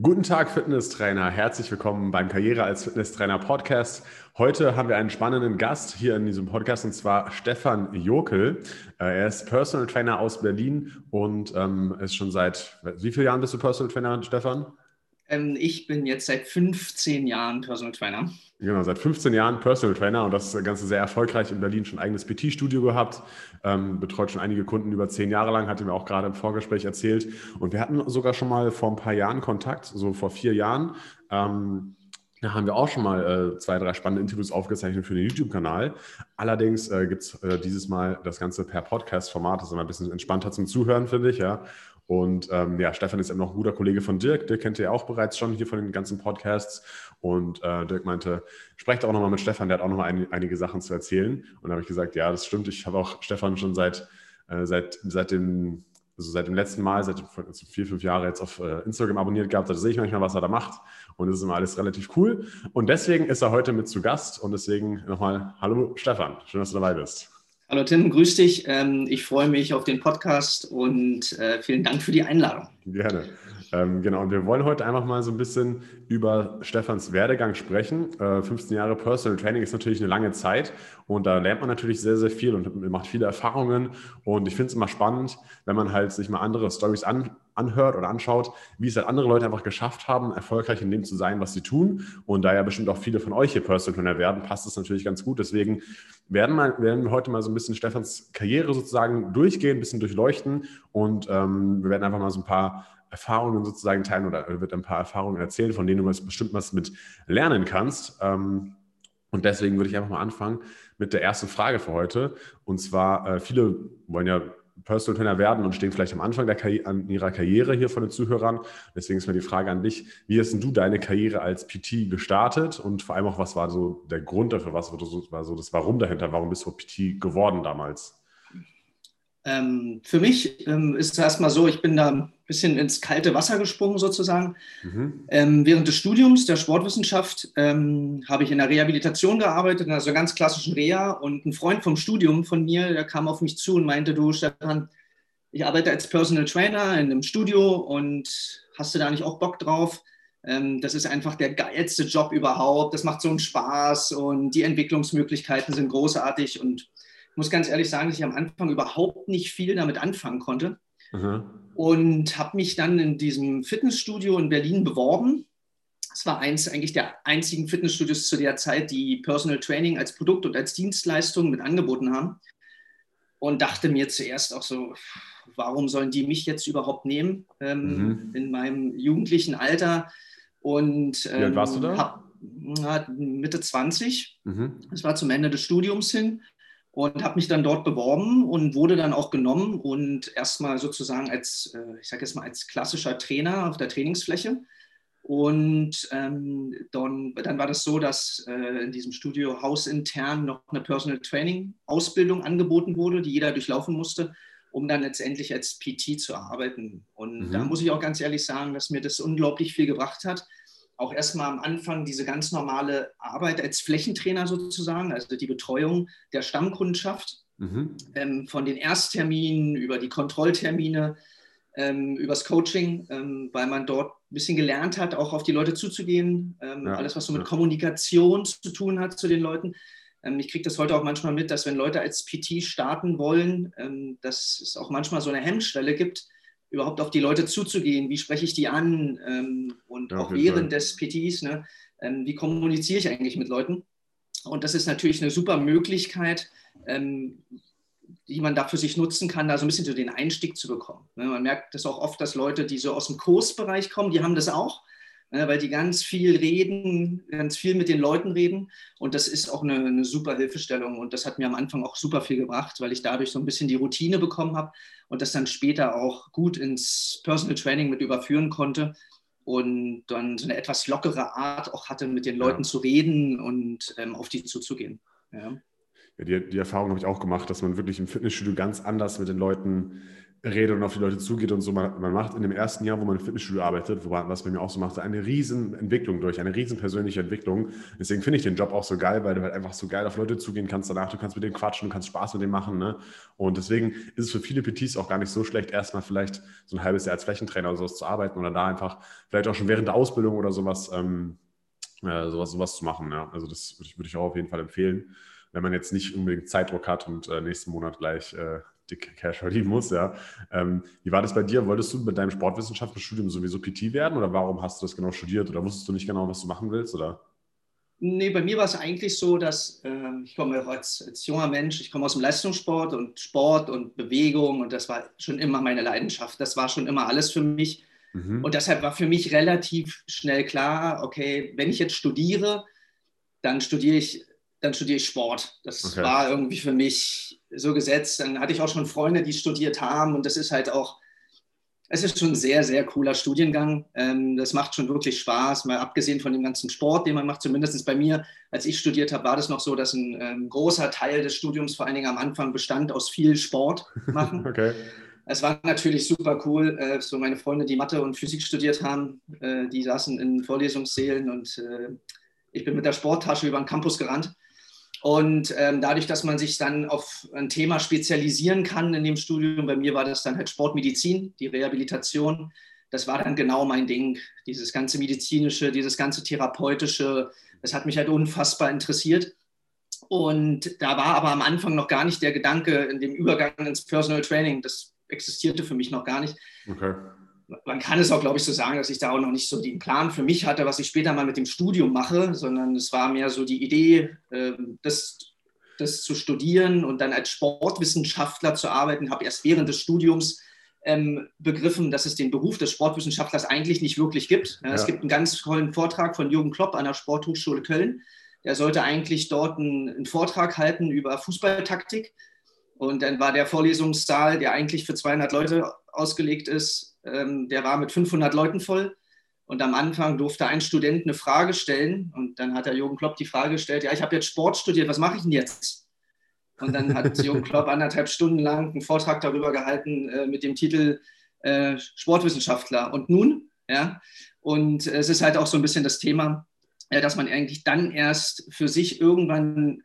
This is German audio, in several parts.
Guten Tag, Fitnesstrainer. Herzlich willkommen beim Karriere als Fitnesstrainer Podcast. Heute haben wir einen spannenden Gast hier in diesem Podcast und zwar Stefan Jokel. Äh, er ist Personal Trainer aus Berlin und ähm, ist schon seit, wie vielen Jahren bist du Personal Trainer, Stefan? Ähm, ich bin jetzt seit 15 Jahren Personal Trainer. Genau, seit 15 Jahren Personal Trainer und das Ganze sehr erfolgreich in Berlin, schon eigenes PT-Studio gehabt, ähm, betreut schon einige Kunden über zehn Jahre lang, hatte mir auch gerade im Vorgespräch erzählt. Und wir hatten sogar schon mal vor ein paar Jahren Kontakt, so vor vier Jahren. Ähm, da haben wir auch schon mal äh, zwei, drei spannende Interviews aufgezeichnet für den YouTube-Kanal. Allerdings äh, gibt es äh, dieses Mal das Ganze per Podcast-Format. Das ist immer ein bisschen entspannter zum Zuhören, finde ich. Ja. Und ähm, ja, Stefan ist eben noch ein guter Kollege von Dirk. Dirk kennt ihr ja auch bereits schon hier von den ganzen Podcasts. Und äh, Dirk meinte, sprecht auch nochmal mit Stefan, der hat auch nochmal ein, einige Sachen zu erzählen. Und da habe ich gesagt, ja, das stimmt. Ich habe auch Stefan schon seit, äh, seit, seit dem also seit dem letzten Mal, seit also vier, fünf Jahren jetzt auf äh, Instagram abonniert gehabt. Da sehe ich manchmal, was er da macht. Und das ist immer alles relativ cool. Und deswegen ist er heute mit zu Gast. Und deswegen nochmal, hallo Stefan, schön, dass du dabei bist. Hallo Tim, grüß dich. Ähm, ich freue mich auf den Podcast und äh, vielen Dank für die Einladung. Gerne. Ähm, genau, und wir wollen heute einfach mal so ein bisschen über Stefans Werdegang sprechen. 15 Jahre Personal Training ist natürlich eine lange Zeit und da lernt man natürlich sehr, sehr viel und macht viele Erfahrungen. Und ich finde es immer spannend, wenn man halt sich mal andere Stories an, anhört oder anschaut, wie es halt andere Leute einfach geschafft haben, erfolgreich in dem zu sein, was sie tun. Und da ja bestimmt auch viele von euch hier Personal Trainer werden, passt es natürlich ganz gut. Deswegen werden, mal, werden wir heute mal so ein bisschen Stefans Karriere sozusagen durchgehen, ein bisschen durchleuchten und ähm, wir werden einfach mal so ein paar Erfahrungen sozusagen teilen oder wird ein paar Erfahrungen erzählen, von denen du bestimmt was mit lernen kannst. Ähm, und deswegen würde ich einfach mal anfangen mit der ersten Frage für heute. Und zwar, äh, viele wollen ja Personal Trainer werden und stehen vielleicht am Anfang der Karri an ihrer Karriere hier von den Zuhörern. Deswegen ist mir die Frage an dich, wie hast du deine Karriere als PT gestartet und vor allem auch, was war so der Grund dafür, was war so das Warum dahinter, warum bist du PT geworden damals? Ähm, für mich ähm, ist es erstmal so, ich bin da ein bisschen ins kalte Wasser gesprungen sozusagen. Mhm. Ähm, während des Studiums der Sportwissenschaft ähm, habe ich in der Rehabilitation gearbeitet, in einer ganz klassischen Reha. Und ein Freund vom Studium von mir, der kam auf mich zu und meinte, du Stefan, ich arbeite als Personal Trainer in einem Studio und hast du da nicht auch Bock drauf? Ähm, das ist einfach der geilste Job überhaupt. Das macht so einen Spaß und die Entwicklungsmöglichkeiten sind großartig und muss ganz ehrlich sagen, dass ich am Anfang überhaupt nicht viel damit anfangen konnte. Mhm. Und habe mich dann in diesem Fitnessstudio in Berlin beworben. Es war eins eigentlich der einzigen Fitnessstudios zu der Zeit, die Personal Training als Produkt und als Dienstleistung mit angeboten haben. Und dachte mir zuerst auch so, warum sollen die mich jetzt überhaupt nehmen ähm, mhm. in meinem jugendlichen Alter? Und ähm, Wie alt warst du da? Hab, Mitte 20. Mhm. Das war zum Ende des Studiums hin und habe mich dann dort beworben und wurde dann auch genommen und erstmal sozusagen als, äh, ich sage jetzt mal, als klassischer Trainer auf der Trainingsfläche. Und ähm, dann, dann, war das so, dass äh, in diesem Studio hausintern noch eine Personal Training Ausbildung angeboten wurde, die jeder durchlaufen musste, um dann letztendlich als PT zu arbeiten. Und mhm. da muss ich auch ganz ehrlich sagen, dass mir das unglaublich viel gebracht hat, auch erstmal am Anfang diese ganz normale Arbeit als Flächentrainer sozusagen, also die Betreuung der Stammkundschaft, mhm. ähm, von den Erstterminen über die Kontrolltermine, ähm, übers Coaching, ähm, weil man dort ein bisschen gelernt hat, auch auf die Leute zuzugehen, ähm, ja, alles, was so mit. Kommunikation zu tun hat zu den Leuten. Ähm, ich kriege das heute auch manchmal mit, dass wenn Leute als PT starten wollen, ähm, dass es auch manchmal so eine Hemmschwelle gibt, überhaupt auf die Leute zuzugehen, wie spreche ich die an ähm, und ja, auch während Fall. des PTs, ne, ähm, wie kommuniziere ich eigentlich mit Leuten. Und das ist natürlich eine super Möglichkeit, ähm, die man da für sich nutzen kann, da so ein bisschen so den Einstieg zu bekommen. Ne, man merkt das auch oft, dass Leute, die so aus dem Kursbereich kommen, die haben das auch, weil die ganz viel reden, ganz viel mit den Leuten reden. Und das ist auch eine, eine, super Hilfestellung. Und das hat mir am Anfang auch super viel gebracht, weil ich dadurch so ein bisschen die Routine bekommen habe und das dann später auch gut ins Personal Training mit überführen konnte. Und dann so eine etwas lockere Art auch hatte, mit den Leuten ja. zu reden und ähm, auf die zuzugehen. Ja. Ja, die, die Erfahrung habe ich auch gemacht, dass man wirklich im Fitnessstudio ganz anders mit den Leuten redet und auf die Leute zugeht und so. Man, man, macht in dem ersten Jahr, wo man im Fitnessstudio arbeitet, wo man, was bei mir auch so macht, eine riesen Entwicklung durch, eine riesen persönliche Entwicklung. Deswegen finde ich den Job auch so geil, weil du halt einfach so geil auf Leute zugehen kannst danach. Du kannst mit denen quatschen, du kannst Spaß mit denen machen. Ne? Und deswegen ist es für viele PTs auch gar nicht so schlecht, erstmal vielleicht so ein halbes Jahr als Flächentrainer oder sowas zu arbeiten oder da einfach vielleicht auch schon während der Ausbildung oder sowas, ähm, äh, sowas, sowas zu machen. Ja? Also das würde ich, würd ich auch auf jeden Fall empfehlen wenn man jetzt nicht unbedingt Zeitdruck hat und äh, nächsten Monat gleich äh, dick Cash verdienen muss, ja. Ähm, wie war das bei dir? Wolltest du mit deinem Sportwissenschaftsstudium sowieso PT werden oder warum hast du das genau studiert oder wusstest du nicht genau, was du machen willst oder? Nee, bei mir war es eigentlich so, dass äh, ich komme als, als, junger Mensch, ich komme aus dem Leistungssport und Sport und Bewegung und das war schon immer meine Leidenschaft. Das war schon immer alles für mich. Mhm. Und deshalb war für mich relativ schnell klar, okay, wenn ich jetzt studiere, dann studiere ich dann studiere ich Sport. Das okay. war irgendwie für mich so gesetzt. Dann hatte ich auch schon Freunde, die studiert haben und das ist halt auch, es ist schon ein sehr, sehr cooler Studiengang. Ähm, das macht schon wirklich Spaß, mal abgesehen von dem ganzen Sport, den man macht. Zumindest bei mir, als ich studiert habe, war das noch so, dass ein ähm, großer Teil des Studiums vor allen Dingen am Anfang bestand aus viel Sport machen. okay. Es war natürlich super cool. Äh, so meine Freunde, die Mathe und Physik studiert haben, äh, die saßen in Vorlesungssälen und äh, ich bin mit der Sporttasche über den Campus gerannt und ähm, dadurch, dass man sich dann auf ein Thema spezialisieren kann in dem Studium, bei mir war das dann halt Sportmedizin, die Rehabilitation. Das war dann genau mein Ding. Dieses ganze medizinische, dieses ganze therapeutische, das hat mich halt unfassbar interessiert. Und da war aber am Anfang noch gar nicht der Gedanke in dem Übergang ins Personal Training. Das existierte für mich noch gar nicht. Okay man kann es auch, glaube ich, so sagen, dass ich da auch noch nicht so den Plan für mich hatte, was ich später mal mit dem Studium mache, sondern es war mehr so die Idee, ähm, das, das zu studieren und dann als Sportwissenschaftler zu arbeiten. Ich Habe erst während des Studiums ähm, begriffen, dass es den Beruf des Sportwissenschaftlers eigentlich nicht wirklich gibt. Ja. Es gibt einen ganz tollen Vortrag von Jürgen Klopp an der Sporthochschule Köln. Der sollte eigentlich dort einen, einen Vortrag halten über Fußballtaktik. Und dann war der Vorlesungssaal, der eigentlich für 200 Leute ausgelegt ist, ähm, der war mit 500 Leuten voll. Und am Anfang durfte ein Student eine Frage stellen. Und dann hat der Jürgen Klopp die Frage gestellt: Ja, ich habe jetzt Sport studiert, was mache ich denn jetzt? Und dann hat Jürgen Klopp anderthalb Stunden lang einen Vortrag darüber gehalten äh, mit dem Titel äh, Sportwissenschaftler. Und nun, ja, und es ist halt auch so ein bisschen das Thema, dass man eigentlich dann erst für sich irgendwann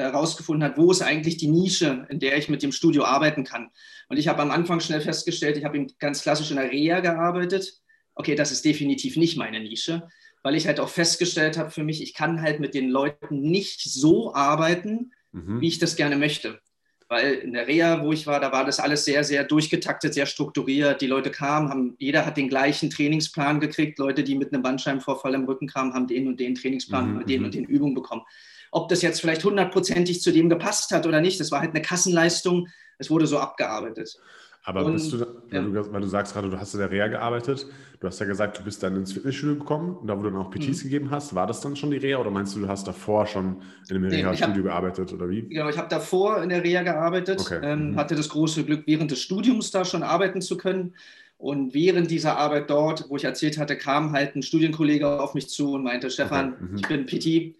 herausgefunden hat, wo ist eigentlich die Nische, in der ich mit dem Studio arbeiten kann. Und ich habe am Anfang schnell festgestellt, ich habe ganz klassisch in der Reha gearbeitet. Okay, das ist definitiv nicht meine Nische, weil ich halt auch festgestellt habe für mich, ich kann halt mit den Leuten nicht so arbeiten, mhm. wie ich das gerne möchte. Weil in der Reha, wo ich war, da war das alles sehr, sehr durchgetaktet, sehr strukturiert. Die Leute kamen, haben, jeder hat den gleichen Trainingsplan gekriegt. Leute, die mit einem Bandscheibenvorfall im Rücken kamen, haben den und den Trainingsplan mhm. den mhm. und den Übungen bekommen. Ob das jetzt vielleicht hundertprozentig zu dem gepasst hat oder nicht, das war halt eine Kassenleistung. Es wurde so abgearbeitet. Aber und, bist du, weil, ja. du, weil, du, sagst gerade, du hast in der Reha gearbeitet, du hast ja gesagt, du bist dann ins Fitnessstudio gekommen, da wo du dann auch PTs mhm. gegeben hast. War das dann schon die Reha oder meinst du, du hast davor schon in einem nee, Reha-Studio gearbeitet oder wie? Genau, ich habe davor in der Reha gearbeitet, okay. ähm, mhm. hatte das große Glück, während des Studiums da schon arbeiten zu können. Und während dieser Arbeit dort, wo ich erzählt hatte, kam halt ein Studienkollege auf mich zu und meinte, Stefan, okay. mhm. ich bin PT,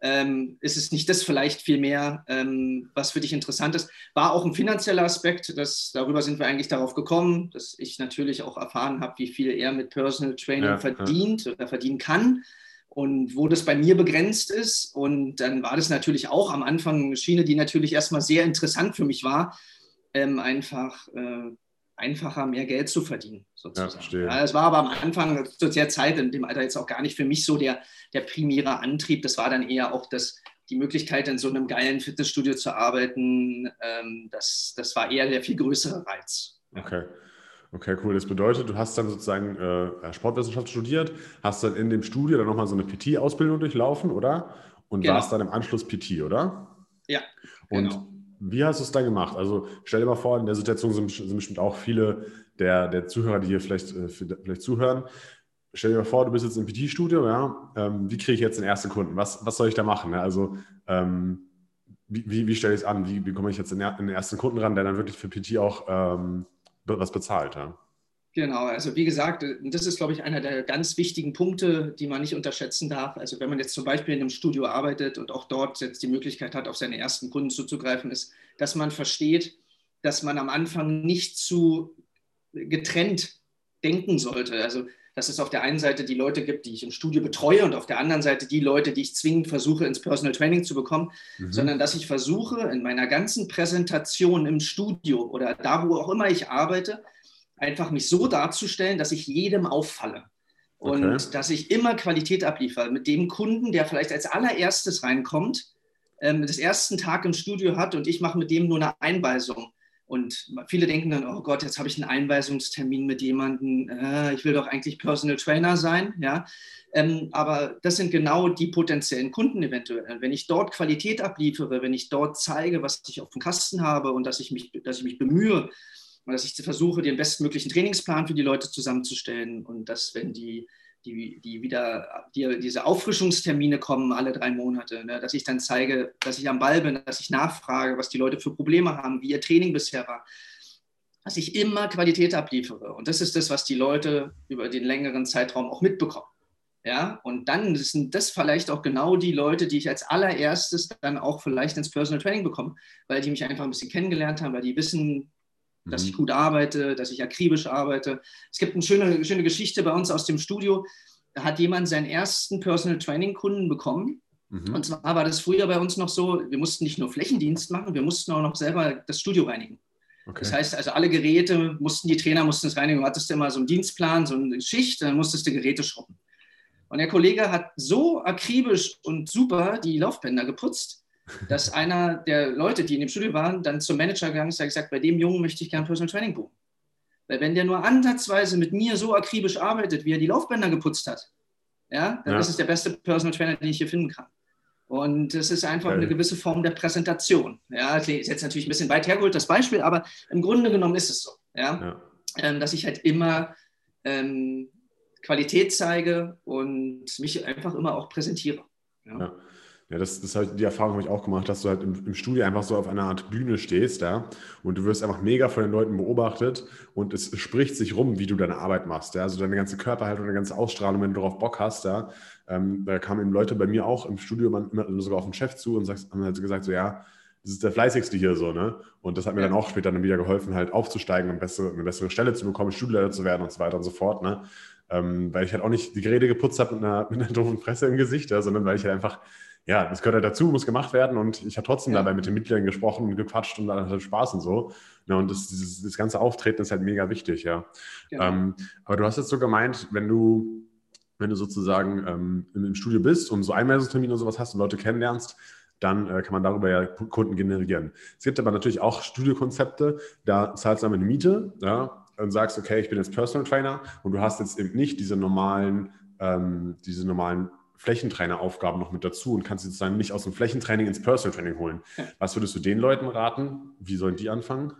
ähm, ist es nicht das vielleicht viel mehr, ähm, was für dich interessant ist? War auch ein finanzieller Aspekt, das, darüber sind wir eigentlich darauf gekommen, dass ich natürlich auch erfahren habe, wie viel er mit Personal Training ja, verdient ja. oder verdienen kann und wo das bei mir begrenzt ist. Und dann war das natürlich auch am Anfang eine Schiene, die natürlich erstmal sehr interessant für mich war, ähm, einfach äh, einfacher mehr Geld zu verdienen, sozusagen. Ja, es war aber am Anfang zu der Zeit, in dem Alter jetzt auch gar nicht für mich so der, der primäre Antrieb. Das war dann eher auch das, die Möglichkeit, in so einem geilen Fitnessstudio zu arbeiten. Ähm, das, das war eher der viel größere Reiz. Okay. Okay, cool. Das bedeutet, du hast dann sozusagen äh, Sportwissenschaft studiert, hast dann in dem Studio dann nochmal so eine PT-Ausbildung durchlaufen, oder? Und genau. warst dann im Anschluss PT, oder? Ja. Und genau. Wie hast du es dann gemacht? Also stell dir mal vor, in der Situation sind, sind bestimmt auch viele der, der Zuhörer, die hier vielleicht, äh, vielleicht zuhören. Stell dir mal vor, du bist jetzt im PT-Studio, ja. Ähm, wie kriege ich jetzt den ersten Kunden? Was, was soll ich da machen? Ne? Also ähm, wie, wie, wie stelle ich es an? Wie, wie komme ich jetzt in, den ersten Kunden ran, der dann wirklich für PT auch ähm, was bezahlt? Ja? Genau, also wie gesagt, das ist, glaube ich, einer der ganz wichtigen Punkte, die man nicht unterschätzen darf. Also wenn man jetzt zum Beispiel in einem Studio arbeitet und auch dort jetzt die Möglichkeit hat, auf seine ersten Kunden zuzugreifen, ist, dass man versteht, dass man am Anfang nicht zu getrennt denken sollte. Also dass es auf der einen Seite die Leute gibt, die ich im Studio betreue und auf der anderen Seite die Leute, die ich zwingend versuche, ins Personal Training zu bekommen, mhm. sondern dass ich versuche, in meiner ganzen Präsentation im Studio oder da, wo auch immer ich arbeite, einfach mich so darzustellen, dass ich jedem auffalle. Und okay. dass ich immer Qualität abliefere mit dem Kunden, der vielleicht als allererstes reinkommt, ähm, des ersten Tag im Studio hat und ich mache mit dem nur eine Einweisung. Und viele denken dann, oh Gott, jetzt habe ich einen Einweisungstermin mit jemandem, äh, ich will doch eigentlich Personal Trainer sein. Ja? Ähm, aber das sind genau die potenziellen Kunden eventuell. Wenn ich dort Qualität abliefere, wenn ich dort zeige, was ich auf dem Kasten habe und dass ich mich, dass ich mich bemühe und dass ich versuche, den bestmöglichen Trainingsplan für die Leute zusammenzustellen und dass, wenn die die, die wieder, die, diese Auffrischungstermine kommen alle drei Monate, ne? dass ich dann zeige, dass ich am Ball bin, dass ich nachfrage, was die Leute für Probleme haben, wie ihr Training bisher war, dass ich immer Qualität abliefere. Und das ist das, was die Leute über den längeren Zeitraum auch mitbekommen. Ja, und dann sind das vielleicht auch genau die Leute, die ich als allererstes dann auch vielleicht ins Personal Training bekomme, weil die mich einfach ein bisschen kennengelernt haben, weil die wissen, dass ich mhm. gut arbeite, dass ich akribisch arbeite. Es gibt eine schöne, schöne Geschichte bei uns aus dem Studio. Da hat jemand seinen ersten Personal Training Kunden bekommen. Mhm. Und zwar war das früher bei uns noch so, wir mussten nicht nur Flächendienst machen, wir mussten auch noch selber das Studio reinigen. Okay. Das heißt, also alle Geräte mussten, die Trainer mussten es reinigen. Du hattest immer so einen Dienstplan, so eine Schicht, dann musstest du Geräte schrubben. Und der Kollege hat so akribisch und super die Laufbänder geputzt, dass einer der Leute, die in dem Studio waren, dann zum Manager gegangen ist und gesagt, bei dem Jungen möchte ich gerne Personal Training buchen. Weil wenn der nur ansatzweise mit mir so akribisch arbeitet, wie er die Laufbänder geputzt hat, ja, dann ja. ist es der beste Personal Trainer, den ich hier finden kann. Und es ist einfach eine gewisse Form der Präsentation. Ja, ist jetzt natürlich ein bisschen weit hergeholt, das Beispiel, aber im Grunde genommen ist es so, ja, ja. Ähm, dass ich halt immer ähm, Qualität zeige und mich einfach immer auch präsentiere. Ja. Ja. Das, das halt, die Erfahrung habe ich auch gemacht, dass du halt im, im, Studio einfach so auf einer Art Bühne stehst, ja, und du wirst einfach mega von den Leuten beobachtet und es spricht sich rum, wie du deine Arbeit machst, ja, also deine ganze Körperhaltung, deine ganze Ausstrahlung, wenn du darauf Bock hast, ja, ähm, da kamen eben Leute bei mir auch im Studio, man, immer sogar auf den Chef zu und sagst, haben halt gesagt, so, ja, das ist der fleißigste hier so, ne? Und das hat mir ja. dann auch später dann wieder geholfen, halt aufzusteigen und bessere, eine bessere Stelle zu bekommen, Studioleiter zu werden und so weiter und so fort, ne? Ähm, weil ich halt auch nicht die Geräte geputzt habe mit einer, mit einer doofen Fresse im Gesicht, ja, sondern weil ich halt einfach ja, das gehört halt dazu, muss gemacht werden und ich habe trotzdem ja. dabei mit den Mitgliedern gesprochen und gequatscht und dann halt Spaß und so. Ja, und das, dieses, das ganze Auftreten ist halt mega wichtig, ja. Genau. Ähm, aber du hast jetzt so gemeint, wenn du, wenn du sozusagen ähm, im, Studio bist und so Einweisungstermine und sowas hast und Leute kennenlernst, dann äh, kann man darüber ja Kunden generieren. Es gibt aber natürlich auch Studiokonzepte, da zahlst du eine Miete, ja, und sagst, okay, ich bin jetzt Personal Trainer und du hast jetzt eben nicht diese normalen, ähm, diese normalen Flächentraineraufgaben noch mit dazu und kannst sozusagen nicht aus dem Flächentraining ins Personal Training holen. Was würdest du den Leuten raten? Wie sollen die anfangen?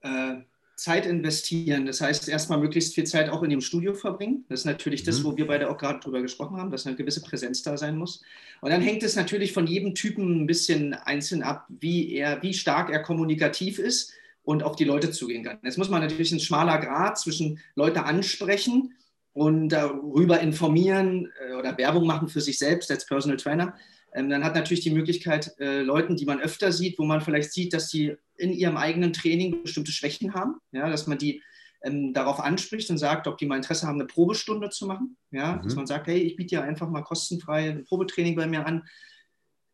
Äh, Zeit investieren. Das heißt, erstmal möglichst viel Zeit auch in dem Studio verbringen. Das ist natürlich mhm. das, wo wir beide auch gerade drüber gesprochen haben, dass eine gewisse Präsenz da sein muss. Und dann hängt es natürlich von jedem Typen ein bisschen einzeln ab, wie er, wie stark er kommunikativ ist und auf die Leute zugehen kann. Jetzt muss man natürlich ein schmaler Grad zwischen Leute ansprechen und darüber informieren äh, oder Werbung machen für sich selbst als Personal Trainer. Ähm, dann hat natürlich die Möglichkeit, äh, Leuten, die man öfter sieht, wo man vielleicht sieht, dass die in ihrem eigenen Training bestimmte Schwächen haben, ja, dass man die ähm, darauf anspricht und sagt, ob die mal Interesse haben, eine Probestunde zu machen. Ja, mhm. Dass man sagt, hey, ich biete ja einfach mal kostenfrei ein Probetraining bei mir an,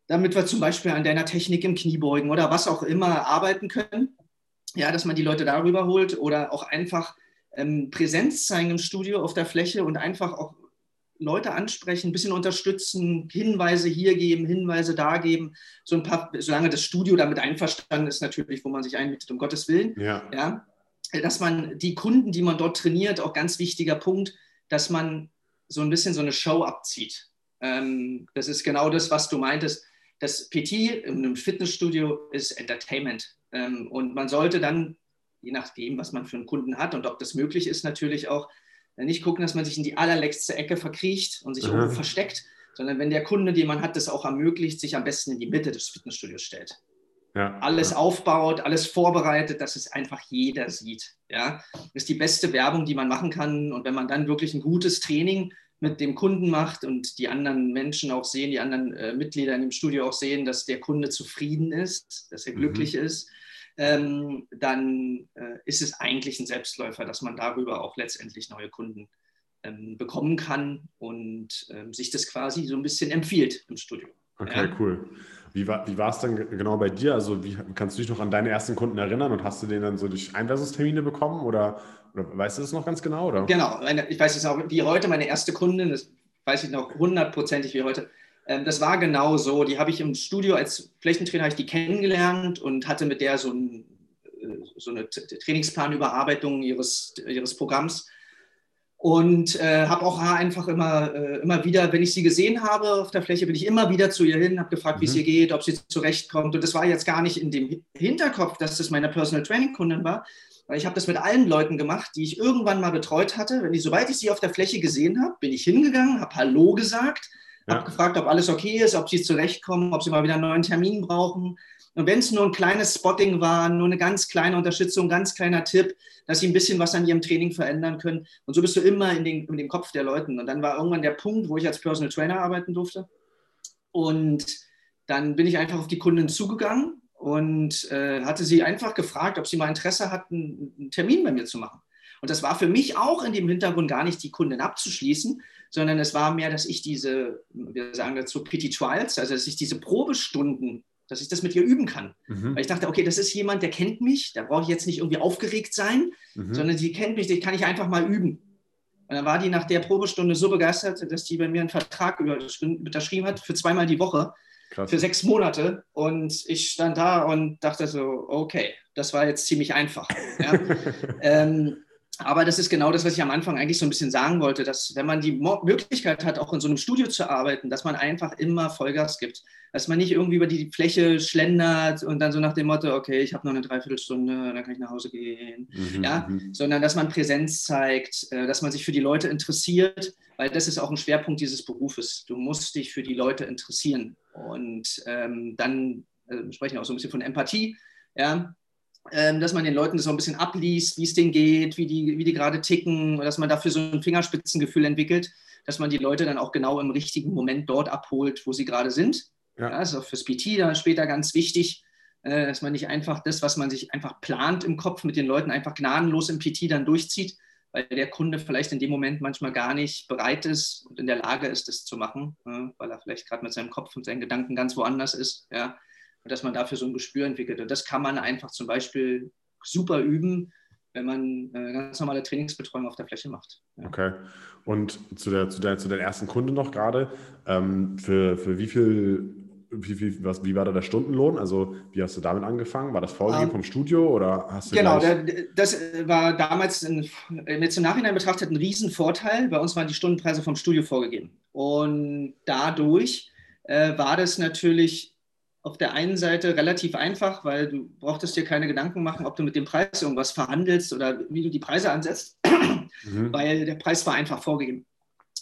damit wir zum Beispiel an deiner Technik im Kniebeugen oder was auch immer arbeiten können. Ja, dass man die Leute darüber holt oder auch einfach ähm, Präsenz zeigen im Studio auf der Fläche und einfach auch Leute ansprechen, ein bisschen unterstützen, Hinweise hier geben, Hinweise da geben, so ein paar, solange das Studio damit einverstanden ist, natürlich, wo man sich einmietet, um Gottes Willen. Ja. ja. Dass man die Kunden, die man dort trainiert, auch ganz wichtiger Punkt, dass man so ein bisschen so eine Show abzieht. Ähm, das ist genau das, was du meintest. Das PT in einem Fitnessstudio ist Entertainment. Ähm, und man sollte dann je nachdem, was man für einen Kunden hat und ob das möglich ist, natürlich auch äh, nicht gucken, dass man sich in die allerletzte Ecke verkriecht und sich irgendwo versteckt, sondern wenn der Kunde, den man hat, das auch ermöglicht, sich am besten in die Mitte des Fitnessstudios stellt. Ja, alles ja. aufbaut, alles vorbereitet, dass es einfach jeder sieht. Ja? Das ist die beste Werbung, die man machen kann. Und wenn man dann wirklich ein gutes Training mit dem Kunden macht und die anderen Menschen auch sehen, die anderen äh, Mitglieder in dem Studio auch sehen, dass der Kunde zufrieden ist, dass er mhm. glücklich ist, ähm, dann äh, ist es eigentlich ein Selbstläufer, dass man darüber auch letztendlich neue Kunden ähm, bekommen kann und ähm, sich das quasi so ein bisschen empfiehlt im Studio. Okay, ja? cool. Wie war, wie es dann genau bei dir? Also wie kannst du dich noch an deine ersten Kunden erinnern und hast du den dann so durch Einweisungstermine bekommen oder, oder weißt du das noch ganz genau? Oder? Genau, ich weiß es auch, wie heute meine erste Kundin, das weiß ich noch hundertprozentig wie heute. Ähm, das war genau so. Die habe ich im Studio als Flächentrainer ich die kennengelernt und hatte mit der so, ein, äh, so eine Trainingsplanüberarbeitung ihres, ihres Programms und äh, habe auch einfach immer, äh, immer wieder, wenn ich sie gesehen habe auf der Fläche, bin ich immer wieder zu ihr hin, habe gefragt, mhm. wie es mhm. ihr geht, ob sie zurechtkommt. Und das war jetzt gar nicht in dem Hinterkopf, dass das meine Personal Training Kundin war, weil ich habe das mit allen Leuten gemacht, die ich irgendwann mal betreut hatte. Wenn ich, sobald ich sie auf der Fläche gesehen habe, bin ich hingegangen, habe Hallo gesagt, ja. habe gefragt, ob alles okay ist, ob sie zurechtkommen, ob sie mal wieder einen neuen Termin brauchen. Und wenn es nur ein kleines Spotting war, nur eine ganz kleine Unterstützung, ganz kleiner Tipp, dass sie ein bisschen was an ihrem Training verändern können. Und so bist du immer in den, in den Kopf der Leuten. Und dann war irgendwann der Punkt, wo ich als Personal Trainer arbeiten durfte. Und dann bin ich einfach auf die Kundin zugegangen und äh, hatte sie einfach gefragt, ob sie mal Interesse hatten, einen Termin bei mir zu machen. Und das war für mich auch in dem Hintergrund gar nicht die Kundin abzuschließen, sondern es war mehr, dass ich diese, wir sagen dazu Petit Trials, also dass ich diese Probestunden dass ich das mit ihr üben kann. Mhm. Weil ich dachte, okay, das ist jemand, der kennt mich, da brauche ich jetzt nicht irgendwie aufgeregt sein, mhm. sondern sie kennt mich, die kann ich einfach mal üben. Und dann war die nach der Probestunde so begeistert, dass die bei mir einen Vertrag unterschrieben hat für zweimal die Woche, Krass. für sechs Monate. Und ich stand da und dachte so, okay, das war jetzt ziemlich einfach. Ja. ähm, aber das ist genau das, was ich am Anfang eigentlich so ein bisschen sagen wollte, dass wenn man die Möglichkeit hat, auch in so einem Studio zu arbeiten, dass man einfach immer Vollgas gibt. Dass man nicht irgendwie über die Fläche schlendert und dann so nach dem Motto, okay, ich habe noch eine Dreiviertelstunde, dann kann ich nach Hause gehen. Mhm, ja? Mhm. Sondern dass man Präsenz zeigt, äh, dass man sich für die Leute interessiert, weil das ist auch ein Schwerpunkt dieses Berufes. Du musst dich für die Leute interessieren. Und ähm, dann äh, sprechen wir auch so ein bisschen von Empathie. Ja, dass man den Leuten das so ein bisschen abliest, wie es denen geht, wie die, wie die gerade ticken, dass man dafür so ein Fingerspitzengefühl entwickelt, dass man die Leute dann auch genau im richtigen Moment dort abholt, wo sie gerade sind. Ja. ja das ist auch fürs PT dann später ganz wichtig, äh, dass man nicht einfach das, was man sich einfach plant im Kopf mit den Leuten, einfach gnadenlos im PT dann durchzieht, weil der Kunde vielleicht in dem Moment manchmal gar nicht bereit ist und in der Lage ist, das zu machen, weil er vielleicht gerade mit seinem Kopf und seinen Gedanken ganz woanders ist. Ja und dass man dafür so ein Gespür entwickelt. Und das kann man einfach zum Beispiel super üben, wenn man äh, ganz normale Trainingsbetreuung auf der Fläche macht. Ja. Okay. Und zu der, zu der, zu der ersten Kunde noch gerade, ähm, für, für wie viel, wie, wie, was, wie war da der Stundenlohn? Also wie hast du damit angefangen? War das vorgegeben um, ähm, vom Studio oder hast du Genau, der, das war damals in, jetzt im Nachhinein betrachtet ein Riesenvorteil. Bei uns waren die Stundenpreise vom Studio vorgegeben. Und dadurch äh, war das natürlich auf der einen Seite relativ einfach, weil du brauchtest dir keine Gedanken machen, ob du mit dem Preis irgendwas verhandelst oder wie du die Preise ansetzt, mhm. weil der Preis war einfach vorgegeben.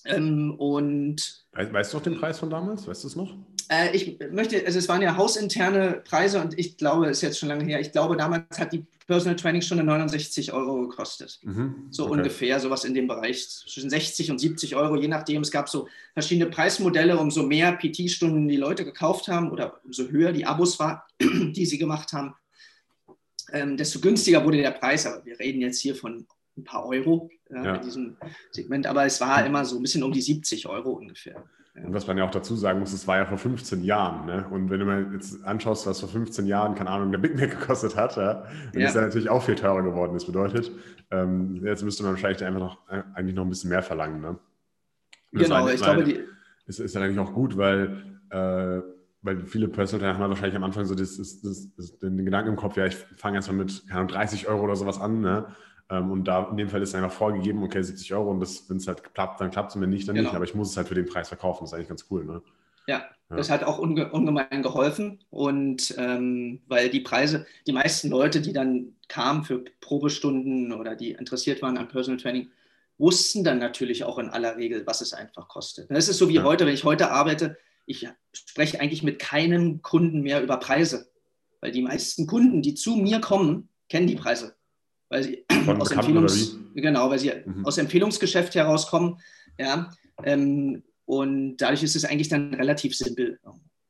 Ähm, und weißt du noch den Preis von damals? Weißt du es noch? Äh, ich möchte, also es waren ja hausinterne Preise und ich glaube, es ist jetzt schon lange her, ich glaube, damals hat die Personal Training Stunde 69 Euro gekostet. Mhm, so okay. ungefähr, sowas in dem Bereich zwischen 60 und 70 Euro, je nachdem. Es gab so verschiedene Preismodelle, umso mehr PT-Stunden die Leute gekauft haben oder umso höher die Abos waren, die sie gemacht haben, ähm, desto günstiger wurde der Preis. Aber wir reden jetzt hier von ein paar Euro äh, ja. in diesem Segment, aber es war immer so ein bisschen um die 70 Euro ungefähr. Und was man ja auch dazu sagen muss, es war ja vor 15 Jahren. Ne? Und wenn du mal jetzt anschaust, was vor 15 Jahren, keine Ahnung, der Big Mac gekostet hat, ja, dann ja. ist er natürlich auch viel teurer geworden. Das bedeutet, ähm, jetzt müsste man wahrscheinlich einfach noch, äh, eigentlich noch ein bisschen mehr verlangen. Ne? Genau, ich glaube, die. Ist, ist dann eigentlich auch gut, weil, äh, weil viele Personal haben wahrscheinlich am Anfang so das, das, das, den Gedanken im Kopf, ja, ich fange erstmal mit keine Ahnung, 30 Euro oder sowas an. Ne? Ähm, und da in dem Fall ist einfach vorgegeben, okay, 70 Euro und wenn es halt klappt, dann klappt es und wenn nicht, dann genau. nicht. Aber ich muss es halt für den Preis verkaufen. Das ist eigentlich ganz cool. Ne? Ja, ja, das hat auch unge ungemein geholfen. Und ähm, weil die Preise, die meisten Leute, die dann kamen für Probestunden oder die interessiert waren an Personal Training, wussten dann natürlich auch in aller Regel, was es einfach kostet. Das ist so wie ja. heute, wenn ich heute arbeite, ich spreche eigentlich mit keinem Kunden mehr über Preise. Weil die meisten Kunden, die zu mir kommen, kennen die Preise weil sie Von aus, Empfehlungs genau, weil sie mhm. aus Empfehlungsgeschäft herauskommen. Ja, ähm, und dadurch ist es eigentlich dann relativ simpel.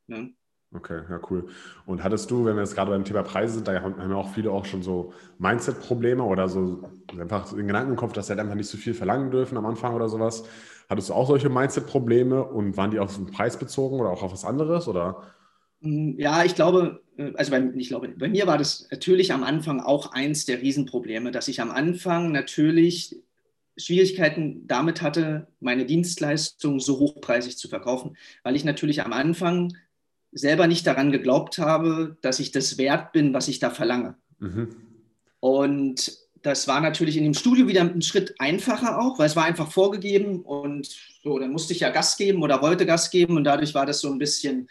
Ne? Okay, ja, cool. Und hattest du, wenn wir jetzt gerade beim Thema Preise sind, da haben ja auch viele auch schon so Mindset-Probleme oder so einfach den Gedanken im Kopf, dass sie halt einfach nicht so viel verlangen dürfen am Anfang oder sowas. Hattest du auch solche Mindset-Probleme und waren die auf den Preis bezogen oder auch auf was anderes? Oder? Mm, ja, ich glaube, äh, also bei, ich glaube, bei mir war das natürlich am Anfang auch eins der Riesenprobleme, dass ich am Anfang natürlich Schwierigkeiten damit hatte, meine Dienstleistung so hochpreisig zu verkaufen, weil ich natürlich am Anfang selber nicht daran geglaubt habe, dass ich das wert bin, was ich da verlange. Mhm. Und das war natürlich in dem Studio wieder ein Schritt einfacher auch, weil es war einfach vorgegeben und so, dann musste ich ja Gas geben oder wollte Gas geben und dadurch war das so ein bisschen,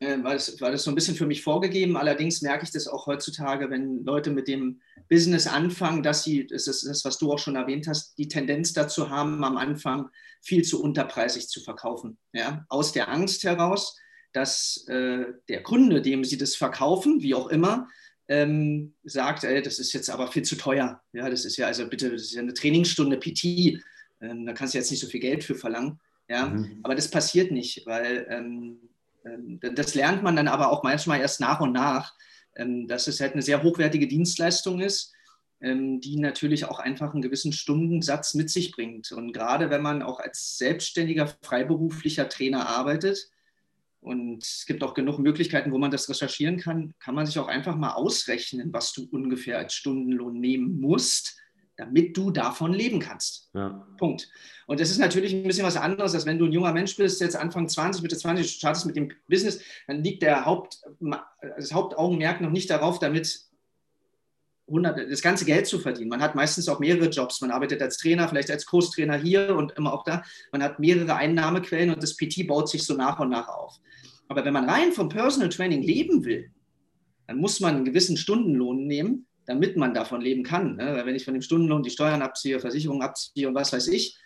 war, das, war das so ein bisschen für mich vorgegeben. Allerdings merke ich das auch heutzutage, wenn Leute mit dem Business anfangen, dass sie, das ist das, was du auch schon erwähnt hast, die Tendenz dazu haben, am Anfang viel zu unterpreisig zu verkaufen. Ja? Aus der Angst heraus, dass äh, der Kunde, dem sie das verkaufen, wie auch immer, ähm, sagt, ey, das ist jetzt aber viel zu teuer. Ja, das ist ja, also bitte, das ist ja eine Trainingsstunde PT, ähm, da kannst du jetzt nicht so viel Geld für verlangen. Ja, mhm. aber das passiert nicht, weil ähm, ähm das lernt man dann aber auch manchmal erst nach und nach, ähm, dass es halt eine sehr hochwertige Dienstleistung ist, ähm, die natürlich auch einfach einen gewissen Stundensatz mit sich bringt. Und gerade wenn man auch als selbstständiger freiberuflicher Trainer arbeitet, und es gibt auch genug Möglichkeiten, wo man das recherchieren kann, kann man sich auch einfach mal ausrechnen, was du ungefähr als Stundenlohn nehmen musst, damit du davon leben kannst. Ja. Punkt. Und das ist natürlich ein bisschen was anderes, als wenn du ein junger Mensch bist, jetzt Anfang 20, Mitte 20, startest mit dem Business, dann liegt der Haupt, das Hauptaugenmerk noch nicht darauf, damit 100, das ganze Geld zu verdienen. Man hat meistens auch mehrere Jobs. Man arbeitet als Trainer, vielleicht als Kurstrainer hier und immer auch da. Man hat mehrere Einnahmequellen und das PT baut sich so nach und nach auf. Aber wenn man rein vom Personal Training leben will, dann muss man einen gewissen Stundenlohn nehmen, damit man davon leben kann. Ne? Weil wenn ich von dem Stundenlohn die Steuern abziehe, Versicherungen abziehe und was weiß ich,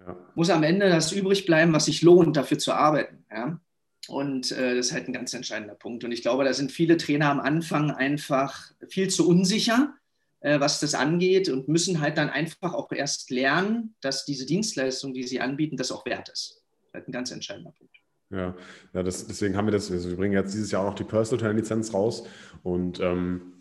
ja. muss am Ende das übrig bleiben, was sich lohnt, dafür zu arbeiten. Ja? Und äh, das ist halt ein ganz entscheidender Punkt. Und ich glaube, da sind viele Trainer am Anfang einfach viel zu unsicher, äh, was das angeht und müssen halt dann einfach auch erst lernen, dass diese Dienstleistung, die sie anbieten, das auch wert ist. Das ist halt ein ganz entscheidender Punkt. Ja, ja das, deswegen haben wir das, also wir bringen jetzt dieses Jahr auch noch die Personal Trainer Lizenz raus und ähm,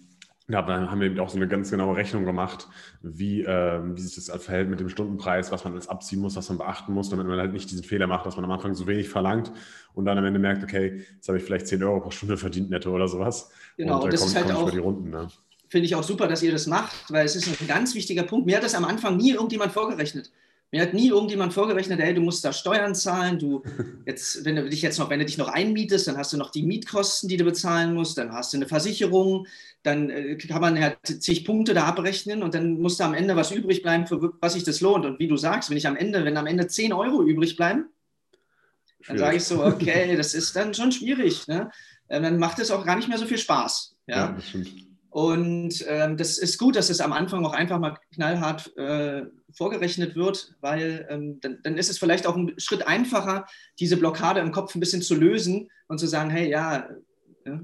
ja, dann haben wir eben auch so eine ganz genaue Rechnung gemacht, wie, äh, wie sich das verhält mit dem Stundenpreis, was man alles abziehen muss, was man beachten muss, damit man halt nicht diesen Fehler macht, dass man am Anfang so wenig verlangt und dann am Ende merkt, okay, jetzt habe ich vielleicht 10 Euro pro Stunde verdient netto oder sowas. Genau, und, äh, das kommt, ist halt auch, die Runden. Ne? Finde ich auch super, dass ihr das macht, weil es ist ein ganz wichtiger Punkt. Mir hat das am Anfang nie irgendjemand vorgerechnet. Mir hat nie irgendjemand vorgerechnet, hey, du musst da Steuern zahlen, du jetzt, wenn du dich jetzt noch, wenn du dich noch einmietest, dann hast du noch die Mietkosten, die du bezahlen musst, dann hast du eine Versicherung, dann äh, kann man ja zig Punkte da abrechnen und dann muss da am Ende was übrig bleiben, für was sich das lohnt. Und wie du sagst, wenn ich am Ende, wenn am Ende 10 Euro übrig bleiben, dann sage ich so, okay, das ist dann schon schwierig. Ne? Ähm, dann macht es auch gar nicht mehr so viel Spaß. Ja, ja das stimmt. Und ähm, das ist gut, dass es am Anfang auch einfach mal knallhart äh, vorgerechnet wird, weil ähm, dann, dann, ist es vielleicht auch ein Schritt einfacher, diese Blockade im Kopf ein bisschen zu lösen und zu sagen, hey, ja,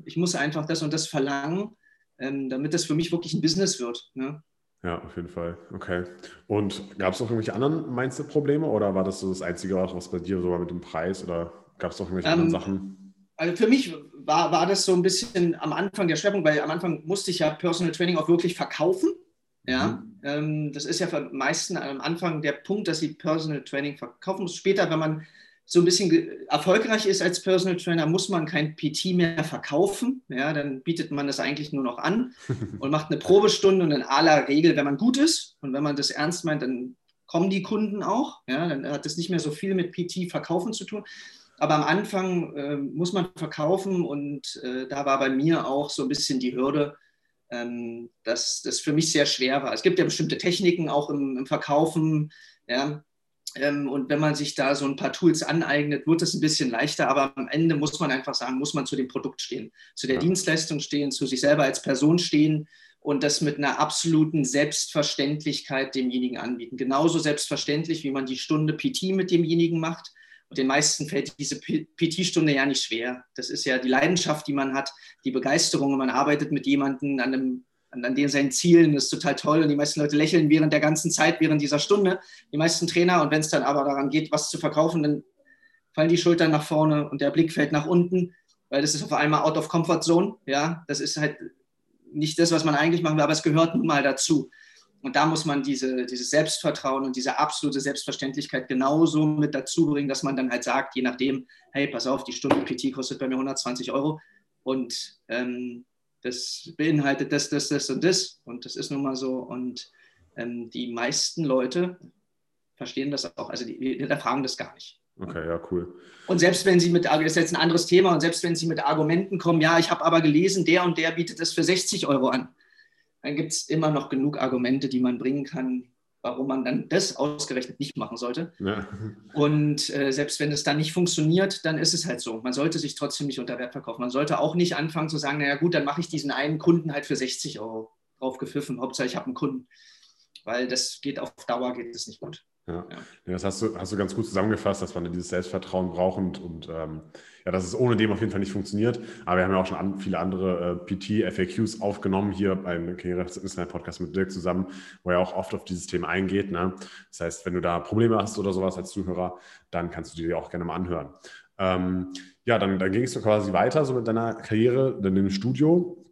ich muss einfach das und das verlangen, ähm, damit das für mich wirklich ein Business wird. Ne? Ja, auf jeden Fall. Okay. Und gab es noch irgendwelche anderen Mindset-Probleme oder war das so das Einzige, was bei dir so war mit dem Preis oder gab es noch irgendwelche anderen ähm, Sachen? Also für mich war, war das so ein bisschen am Anfang der Schwerpunkt, weil am Anfang musste ich ja Personal Training auch wirklich verkaufen. Ja, mhm. ähm, das ist ja für die meisten am Anfang der Punkt, dass sie Personal Training verkaufen muss. Später, wenn man so ein bisschen erfolgreich ist als Personal Trainer, muss man kein PT mehr verkaufen. Ja, dann bietet man das eigentlich nur noch an und macht eine Probestunde und in aller Regel, wenn man gut ist und wenn man das ernst meint, dann kommen die Kunden auch. Ja, dann hat das nicht mehr so viel mit PT verkaufen zu tun. Aber am Anfang äh, muss man verkaufen und äh, da war bei mir auch so ein bisschen die Hürde, ähm, dass das für mich sehr schwer war. Es gibt ja bestimmte Techniken auch im, im Verkaufen. Ja, ähm, und wenn man sich da so ein paar Tools aneignet, wird es ein bisschen leichter. Aber am Ende muss man einfach sagen, muss man zu dem Produkt stehen, zu der ja. Dienstleistung stehen, zu sich selber als Person stehen und das mit einer absoluten Selbstverständlichkeit demjenigen anbieten. Genauso selbstverständlich, wie man die Stunde PT mit demjenigen macht. Und den meisten fällt diese PT-Stunde ja nicht schwer. Das ist ja die Leidenschaft, die man hat, die Begeisterung. Man arbeitet mit jemandem an, einem, an dem seinen Zielen. Das ist total toll. Und die meisten Leute lächeln während der ganzen Zeit, während dieser Stunde. Die meisten Trainer. Und wenn es dann aber daran geht, was zu verkaufen, dann fallen die Schultern nach vorne und der Blick fällt nach unten. weil das ist auf einmal out of comfort zone. Ja, das ist halt nicht das, was man eigentlich machen will, aber es gehört nun mal dazu. Und da muss man diese, dieses Selbstvertrauen und diese absolute Selbstverständlichkeit genauso mit dazu bringen, dass man dann halt sagt, je nachdem, hey, pass auf, die Stunde PT kostet bei mir 120 Euro und ähm, das beinhaltet das, das, das und das. Und das ist nun mal so. Und ähm, die meisten Leute verstehen das auch, also die, die erfragen das gar nicht. Okay, ja, cool. Und selbst wenn Sie mit, das ist jetzt ein anderes Thema, und selbst wenn Sie mit Argumenten kommen, ja, ich habe aber gelesen, der und der bietet das für 60 Euro an, dann gibt es immer noch genug Argumente, die man bringen kann, warum man dann das ausgerechnet nicht machen sollte. Ja. Und äh, selbst wenn es dann nicht funktioniert, dann ist es halt so. Man sollte sich trotzdem nicht unter Wert verkaufen. Man sollte auch nicht anfangen zu sagen, naja gut, dann mache ich diesen einen Kunden halt für 60 Euro drauf gepfiffen. Hauptsache ich habe einen Kunden. Weil das geht auf Dauer, geht das nicht gut. Ja. ja. das hast du, hast du ganz gut zusammengefasst, dass man dieses Selbstvertrauen braucht und, und ähm, ja, dass es ohne dem auf jeden Fall nicht funktioniert. Aber wir haben ja auch schon an, viele andere äh, PT-FAQs aufgenommen hier beim Karriere Internet Podcast mit Dirk zusammen, wo er auch oft auf dieses Thema eingeht. Ne? Das heißt, wenn du da Probleme hast oder sowas als Zuhörer, dann kannst du dir auch gerne mal anhören. Ähm, ja, dann, dann ging es quasi weiter so mit deiner Karriere, dann im Studio.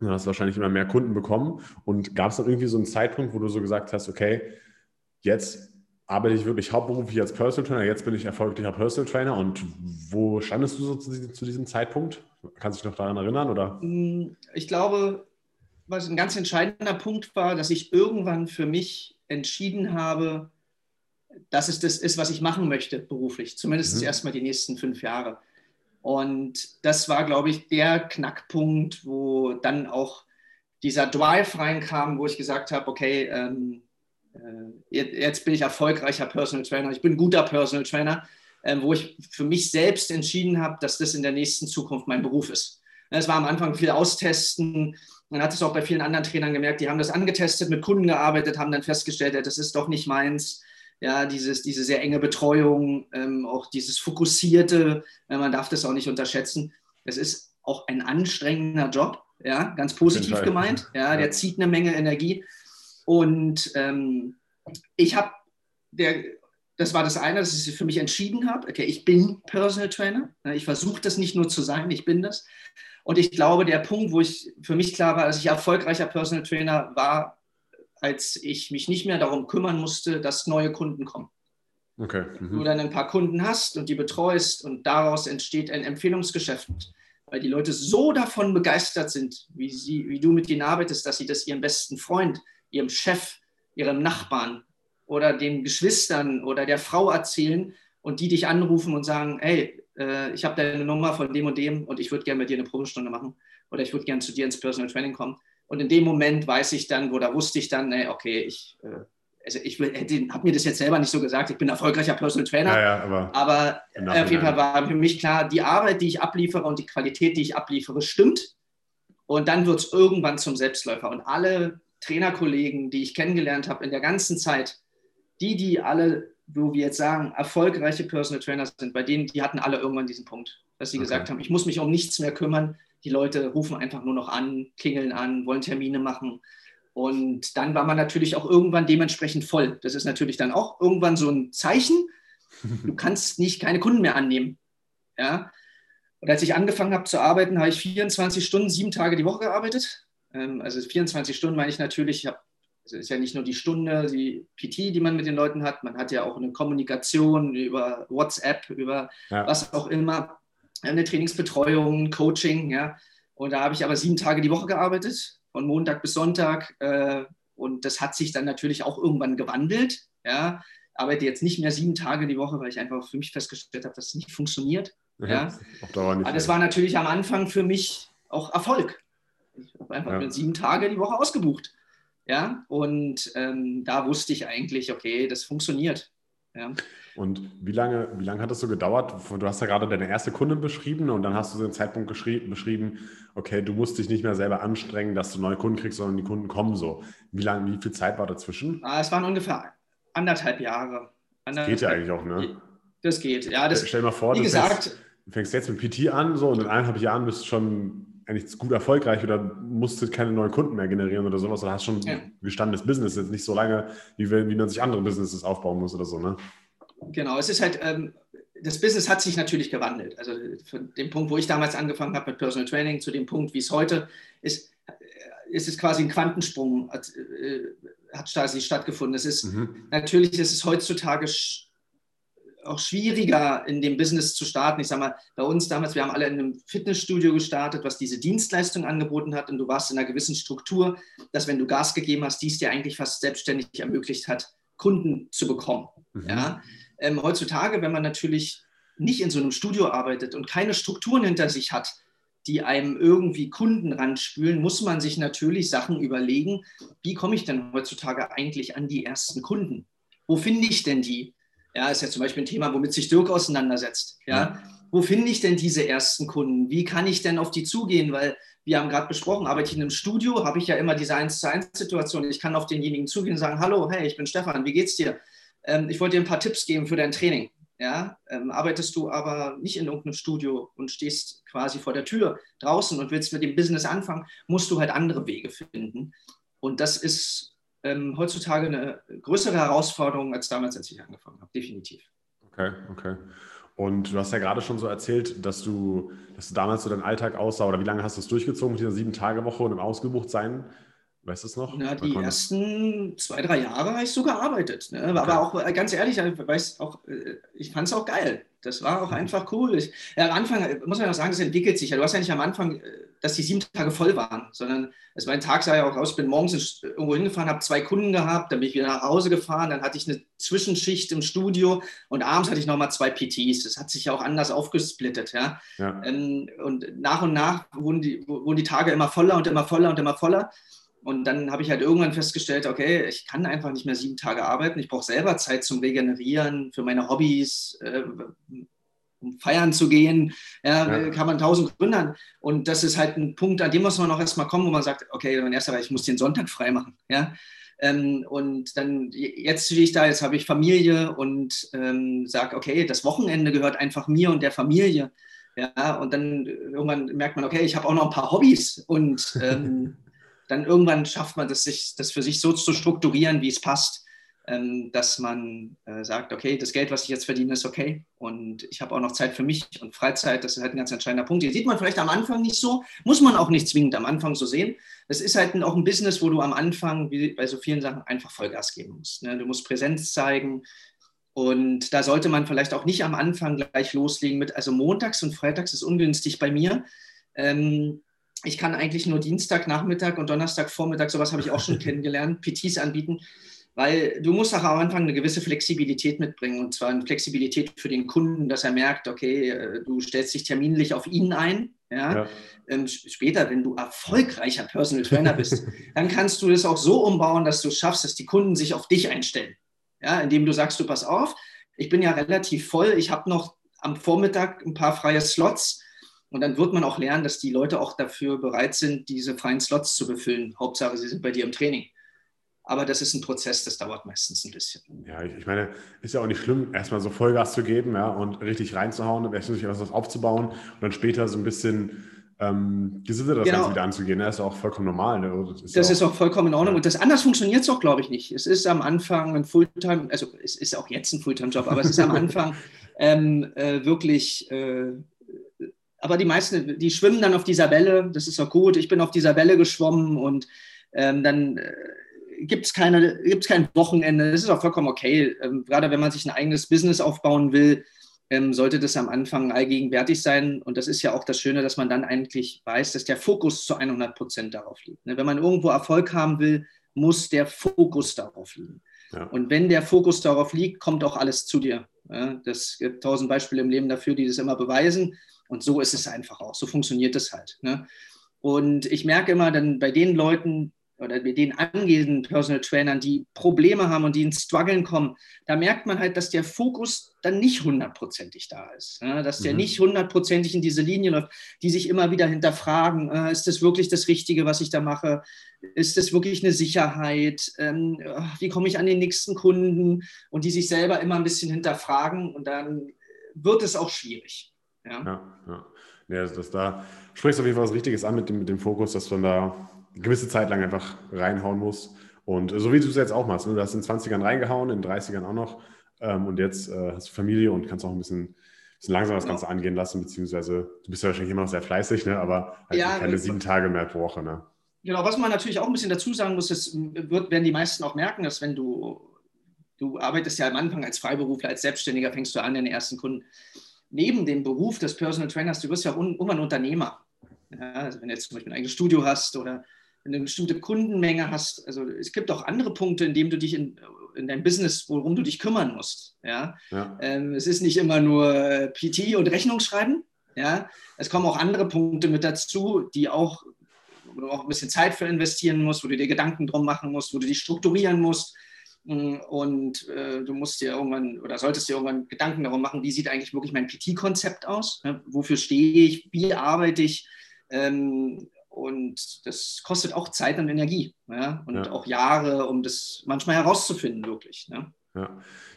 Du hast wahrscheinlich immer mehr Kunden bekommen. Und gab es dann irgendwie so einen Zeitpunkt, wo du so gesagt hast, okay, jetzt arbeite ich wirklich hauptberuflich als Personal Trainer. Jetzt bin ich erfolgreicher Personal Trainer. Und wo standest du so zu, diesem Zeitpunkt? Kannst du dich noch daran erinnern? Oder? Mm, ich glaube, was ein ganz entscheidender Punkt war, dass ich irgendwann für mich entschieden habe, dass es das ist, was ich machen möchte beruflich. Zumindest mhm. erstmal die nächsten fünf Jahre. Und das war, glaube ich, der Knackpunkt, wo dann auch dieser Drive reinkam, wo ich gesagt habe, okay, ähm, äh, jetzt bin ich erfolgreicher Personal Trainer, ich bin ein guter Personal Trainer, ähm, wo ich für mich selbst entschieden habe, dass das in der nächsten Zukunft mein Beruf ist. Es war am Anfang viel austesten. Man hat es auch bei vielen anderen Trainern gemerkt, die haben das angetestet, mit Kunden gearbeitet, haben dann festgestellt, das ist doch nicht meins. Ja, dieses, diese sehr enge Betreuung, ähm, auch dieses fokussierte, äh, man darf das auch nicht unterschätzen. Es ist auch ein anstrengender Job, ja, ganz positiv gemeint. Ja, der zieht eine Menge Energie. Und ähm, ich habe, das war das eine, dass ich für mich entschieden habe, okay, ich bin Personal Trainer. Ich versuche das nicht nur zu sein, ich bin das. Und ich glaube, der Punkt, wo ich für mich klar war, dass ich erfolgreicher Personal Trainer war, als ich mich nicht mehr darum kümmern musste, dass neue Kunden kommen. Okay. Mhm. Du dann ein paar Kunden hast und die betreust und daraus entsteht ein Empfehlungsgeschäft, weil die Leute so davon begeistert sind, wie, sie, wie du mit ihnen arbeitest, dass sie das ihrem besten Freund ihrem Chef, ihrem Nachbarn oder den Geschwistern oder der Frau erzählen und die dich anrufen und sagen, hey, äh, ich habe deine Nummer von dem und dem und ich würde gerne mit dir eine Probestunde machen oder ich würde gerne zu dir ins Personal Training kommen. Und in dem Moment weiß ich dann, oder wusste ich dann, nee, okay, ich, äh, also ich habe mir das jetzt selber nicht so gesagt, ich bin erfolgreicher Personal Trainer, ja, ja, aber, aber auf jeden Fall war für mich klar, die Arbeit, die ich abliefere und die Qualität, die ich abliefere, stimmt. Und dann wird es irgendwann zum Selbstläufer. Und alle Trainerkollegen, die ich kennengelernt habe in der ganzen Zeit, die, die alle, wo wir jetzt sagen, erfolgreiche Personal Trainer sind, bei denen, die hatten alle irgendwann diesen Punkt, dass sie okay. gesagt haben, ich muss mich um nichts mehr kümmern. Die Leute rufen einfach nur noch an, klingeln an, wollen Termine machen. Und dann war man natürlich auch irgendwann dementsprechend voll. Das ist natürlich dann auch irgendwann so ein Zeichen. Du kannst nicht keine Kunden mehr annehmen. Ja. Und als ich angefangen habe zu arbeiten, habe ich 24 Stunden, sieben Tage die Woche gearbeitet. Ähm, also 24 Stunden meine ich natürlich, ich habe es ist ja nicht nur die Stunde, die PT, die man mit den Leuten hat, man hat ja auch eine Kommunikation über WhatsApp, über ja. was auch immer, eine Trainingsbetreuung, Coaching, ja. Und da habe ich aber sieben Tage die Woche gearbeitet, von Montag bis Sonntag. Äh, und das hat sich dann natürlich auch irgendwann gewandelt, ja. Arbeite jetzt nicht mehr sieben Tage die Woche, weil ich einfach für mich festgestellt habe, dass es nicht funktioniert. Ja, ja. Nicht aber das war natürlich am Anfang für mich auch Erfolg. Ich habe einfach ja. sieben Tage die Woche ausgebucht. Ja, und ähm, da wusste ich eigentlich, okay, das funktioniert. Ja. Und wie lange, wie lange hat das so gedauert? Du hast ja gerade deine erste Kundin beschrieben und dann hast du so einen Zeitpunkt beschrieben, okay, du musst dich nicht mehr selber anstrengen, dass du neue Kunden kriegst, sondern die Kunden kommen so. Wie lange, wie viel Zeit war dazwischen? Ah, es waren ungefähr anderthalb Jahre. Anderthalb, das geht ja eigentlich auch, ne? Das geht, ja. Das, Stell dir mal vor, gesagt, fängst, du fängst jetzt mit PT an so und in eineinhalb Jahren bist du schon eigentlich gut erfolgreich oder musst keine neuen Kunden mehr generieren oder sowas oder hast schon ja. gestandenes Business, jetzt nicht so lange, wie, wie man sich andere Businesses aufbauen muss oder so, ne? Genau, es ist halt, ähm, das Business hat sich natürlich gewandelt. Also von dem Punkt, wo ich damals angefangen habe mit Personal Training, zu dem Punkt, wie es heute ist, ist es quasi ein Quantensprung, hat, äh, hat stattgefunden. Es ist, mhm. Natürlich ist es heutzutage auch schwieriger, in dem Business zu starten. Ich sage mal, bei uns damals, wir haben alle in einem Fitnessstudio gestartet, was diese Dienstleistung angeboten hat und du warst in einer gewissen Struktur, dass wenn du Gas gegeben hast, dies dir eigentlich fast selbstständig ermöglicht hat, Kunden zu bekommen. Mhm. Ja? Ähm, heutzutage, wenn man natürlich nicht in so einem Studio arbeitet und keine Strukturen hinter sich hat, die einem irgendwie Kunden ranspülen, muss man sich natürlich Sachen überlegen, wie komme ich denn heutzutage eigentlich an die ersten Kunden? Wo finde ich denn die? Ja, ist ja zum Beispiel ein Thema, womit sich Dirk auseinandersetzt. Ja, ja. wo finde ich denn diese ersten Kunden? Wie kann ich denn auf die zugehen? Weil wir haben gerade besprochen, arbeite ich in einem Studio, habe ich ja immer diese 1 zu 1 Situation. Ich kann auf denjenigen zugehen und sagen, hallo, hey, ich bin Stefan, wie geht's dir? Ähm, ich wollte dir ein paar Tipps geben für dein Training. Ja, ähm, arbeitest du aber nicht in irgendeinem Studio und stehst quasi vor der Tür draußen und willst mit dem Business anfangen, musst du halt andere Wege finden. Und das ist ähm, heutzutage eine größere Herausforderung als damals, als ich angefangen habe, definitiv. Okay, okay. Und du hast ja gerade schon so erzählt, dass du, dass du damals so dein Alltag aussah, oder wie lange hast du es durchgezogen mit dieser Sieben-Tage-Woche und im Ausgebuchtsein? Weißt du es noch? Na, die ersten zwei, drei Jahre habe ich so gearbeitet. Ne? Aber okay. auch äh, ganz ehrlich, ich, auch, äh, ich fand es auch geil. Das war auch einfach cool. Ich, ja, am Anfang äh, muss man auch sagen, es entwickelt sich ja. Du hast ja nicht am Anfang, dass die sieben Tage voll waren, sondern es war ein Tag, sah ja auch aus, ich bin morgens irgendwo hingefahren, habe zwei Kunden gehabt, dann bin ich wieder nach Hause gefahren, dann hatte ich eine Zwischenschicht im Studio und abends hatte ich nochmal zwei PTs. Das hat sich ja auch anders aufgesplittet. Ja? ja. Ähm, und nach und nach wurden die, wurden die Tage immer voller und immer voller und immer voller. Und dann habe ich halt irgendwann festgestellt, okay, ich kann einfach nicht mehr sieben Tage arbeiten. Ich brauche selber Zeit zum Regenerieren, für meine Hobbys, äh, um feiern zu gehen. Ja, ja. Kann man tausend Gründe haben. Und das ist halt ein Punkt, an dem muss man noch erstmal kommen, wo man sagt, okay, mein erster ich muss den Sonntag frei machen. Ja? Ähm, und dann, jetzt stehe ich da, jetzt habe ich Familie und ähm, sage, okay, das Wochenende gehört einfach mir und der Familie. Ja, und dann irgendwann merkt man, okay, ich habe auch noch ein paar Hobbys und ähm, dann irgendwann schafft man das, sich, das für sich so zu strukturieren, wie es passt, ähm, dass man äh, sagt, okay, das Geld, was ich jetzt verdiene, ist okay und ich habe auch noch Zeit für mich und Freizeit, das ist halt ein ganz entscheidender Punkt. Den sieht man vielleicht am Anfang nicht so, muss man auch nicht zwingend am Anfang so sehen. Das ist halt auch ein Business, wo du am Anfang, wie bei so vielen Sachen, einfach Vollgas geben musst. Ne? Du musst Präsenz zeigen, und da sollte man vielleicht auch nicht am Anfang gleich loslegen mit, also montags und freitags ist ungünstig bei mir. Ähm, ich kann eigentlich nur Dienstag, Nachmittag und Donnerstag, Vormittag, sowas habe ich auch schon kennengelernt, PTs anbieten, weil du musst auch am Anfang eine gewisse Flexibilität mitbringen und zwar eine Flexibilität für den Kunden, dass er merkt, okay, äh, du stellst dich terminlich auf ihn ein. Ja? ja. Ähm, später, wenn du erfolgreicher Personal Trainer bist, dann kannst du das auch so umbauen, dass du schaffst, dass die Kunden sich auf dich einstellen. Ja? Indem du sagst, du pass auf, ich bin ja relativ voll, ich habe noch am Vormittag ein paar freie Slots und dann wird man auch lernen, dass die Leute auch dafür bereit sind, diese freien Slots zu befüllen. Hauptsache, sie sind bei dir im Training. Aber das ist ein Prozess, das dauert meistens ein bisschen. Ja, ich meine, ist ja auch nicht schlimm, erstmal so Vollgas zu geben ja, und richtig reinzuhauen, sich was aufzubauen und dann später so ein bisschen ähm, gesittet das genau. Ganze wieder anzugehen. Das ist auch vollkommen normal. Ne? Das, ist, das auch, ist, auch, vollkommen in Ordnung. Und das anders funktioniert es auch, glaube ich, nicht. Es ist am Anfang ein Fulltime, also es ist auch jetzt ein Fulltime-Job, aber es ist am Anfang ähm, äh, wirklich äh, aber die meisten, die schwimmen dann auf dieser Welle, das ist auch gut. Ich bin auf dieser Welle geschwommen und ähm, dann äh, gibt es gibt's kein Wochenende. Das ist auch vollkommen okay. Ähm, gerade wenn man sich ein eigenes Business aufbauen will, ähm, sollte das am Anfang allgegenwärtig sein. Und das ist ja auch das Schöne, dass man dann eigentlich weiß, dass der Fokus zu 100 Prozent darauf liegt. Ne? Wenn man irgendwo Erfolg haben will, muss der Fokus darauf liegen. Ja. Und wenn der Fokus darauf liegt, kommt auch alles zu dir. Ja? Das gibt tausend Beispiele im Leben dafür, die das immer beweisen. Und so ist es einfach auch. So funktioniert es halt. Ne? Und ich merke immer dann bei den Leuten oder bei den angehenden Personal Trainern, die Probleme haben und die ins Struggeln kommen, da merkt man halt, dass der Fokus dann nicht hundertprozentig da ist. Ne? Dass der mhm. nicht hundertprozentig in diese Linie läuft, die sich immer wieder hinterfragen, äh, ist das wirklich das Richtige, was ich da mache? Ist das wirklich eine Sicherheit? Ähm, wie komme ich an den nächsten Kunden? Und die sich selber immer ein bisschen hinterfragen und dann wird es auch schwierig. Ja, ja. ja. ja also das, da sprichst du auf jeden Fall was Richtiges an mit dem, mit dem Fokus, dass man da eine gewisse Zeit lang einfach reinhauen muss. Und so wie du es jetzt auch machst, ne? du hast in den 20ern reingehauen, in den 30ern auch noch. ähm, und jetzt äh, hast du Familie und kannst auch ein bisschen, bisschen langsam das. Ganze angehen lassen, beziehungsweise du bist ja wahrscheinlich immer noch sehr fleißig, ne? aber halt ja, keine sieben Tage mehr pro Woche. Ne? Genau, was man natürlich auch ein bisschen dazu sagen muss, das wird, werden die meisten auch merken, dass wenn du, du arbeitest ja am Anfang als Freiberufler, als Selbstständiger, fängst du an, den ersten Kunden. Neben dem Beruf des Personal Trainers, du wirst ja auch irgendwann Unternehmer. Ja, also wenn du jetzt zum Beispiel ein eigenes Studio hast oder wenn du eine bestimmte Kundenmenge hast, also es gibt auch andere Punkte, in denen du dich in, in deinem Business, worum du dich kümmern musst. Ja? ja. Ähm, es ist nicht immer nur PT und Rechnungsschreiben. Ja? Es kommen auch andere Punkte mit dazu, die auch wo du auch ein bisschen Zeit für investieren musst, wo du dir Gedanken drum machen musst, wo du dich strukturieren musst. Und äh, du musst dir irgendwann oder solltest dir irgendwann Gedanken darum machen, wie sieht eigentlich wirklich mein PT-Konzept aus? Ne? Wofür stehe ich? Wie arbeite ich? Ähm, und das kostet auch Zeit und Energie ja? und ja. auch Jahre, um das manchmal herauszufinden, wirklich. Ne? Ja.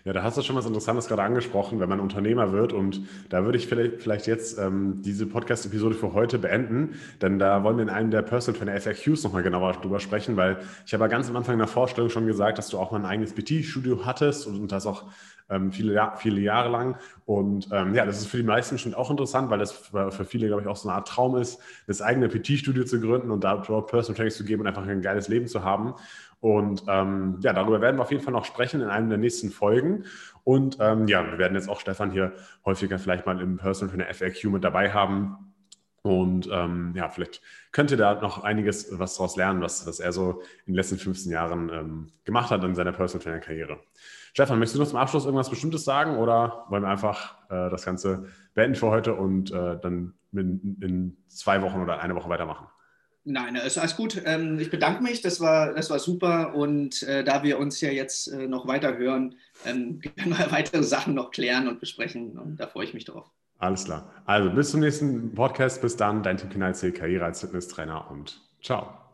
ja, da hast du schon was Interessantes gerade angesprochen, wenn man Unternehmer wird. Und da würde ich vielleicht, vielleicht jetzt ähm, diese Podcast-Episode für heute beenden, denn da wollen wir in einem der Personal Trainer FAQs nochmal genauer drüber sprechen, weil ich habe ja ganz am Anfang in der Vorstellung schon gesagt, dass du auch mal ein eigenes PT-Studio hattest und, und das auch ähm, viele, viele Jahre lang. Und ähm, ja, das ist für die meisten schon auch interessant, weil das für, für viele, glaube ich, auch so eine Art Traum ist, das eigene PT-Studio zu gründen und dort Personal Training zu geben und einfach ein geiles Leben zu haben. Und ähm, ja, darüber werden wir auf jeden Fall noch sprechen in einem der nächsten Folgen. Und ähm, ja, wir werden jetzt auch Stefan hier häufiger vielleicht mal im Personal Trainer FAQ mit dabei haben. Und ähm, ja, vielleicht könnt ihr da noch einiges was daraus lernen, was, was er so in den letzten 15 Jahren ähm, gemacht hat in seiner Personal Trainer Karriere. Stefan, möchtest du noch zum Abschluss irgendwas Bestimmtes sagen oder wollen wir einfach äh, das Ganze beenden für heute und äh, dann in, in zwei Wochen oder eine Woche weitermachen? Nein, ist alles gut. Ähm, ich bedanke mich, das war, das war super. Und äh, da wir uns ja jetzt äh, noch weiter hören, ähm, können wir weitere Sachen noch klären und besprechen. Und da freue ich mich drauf. Alles klar. Also bis zum nächsten Podcast. Bis dann, dein Tim Knalzee, Karriere als Fitnesstrainer und ciao.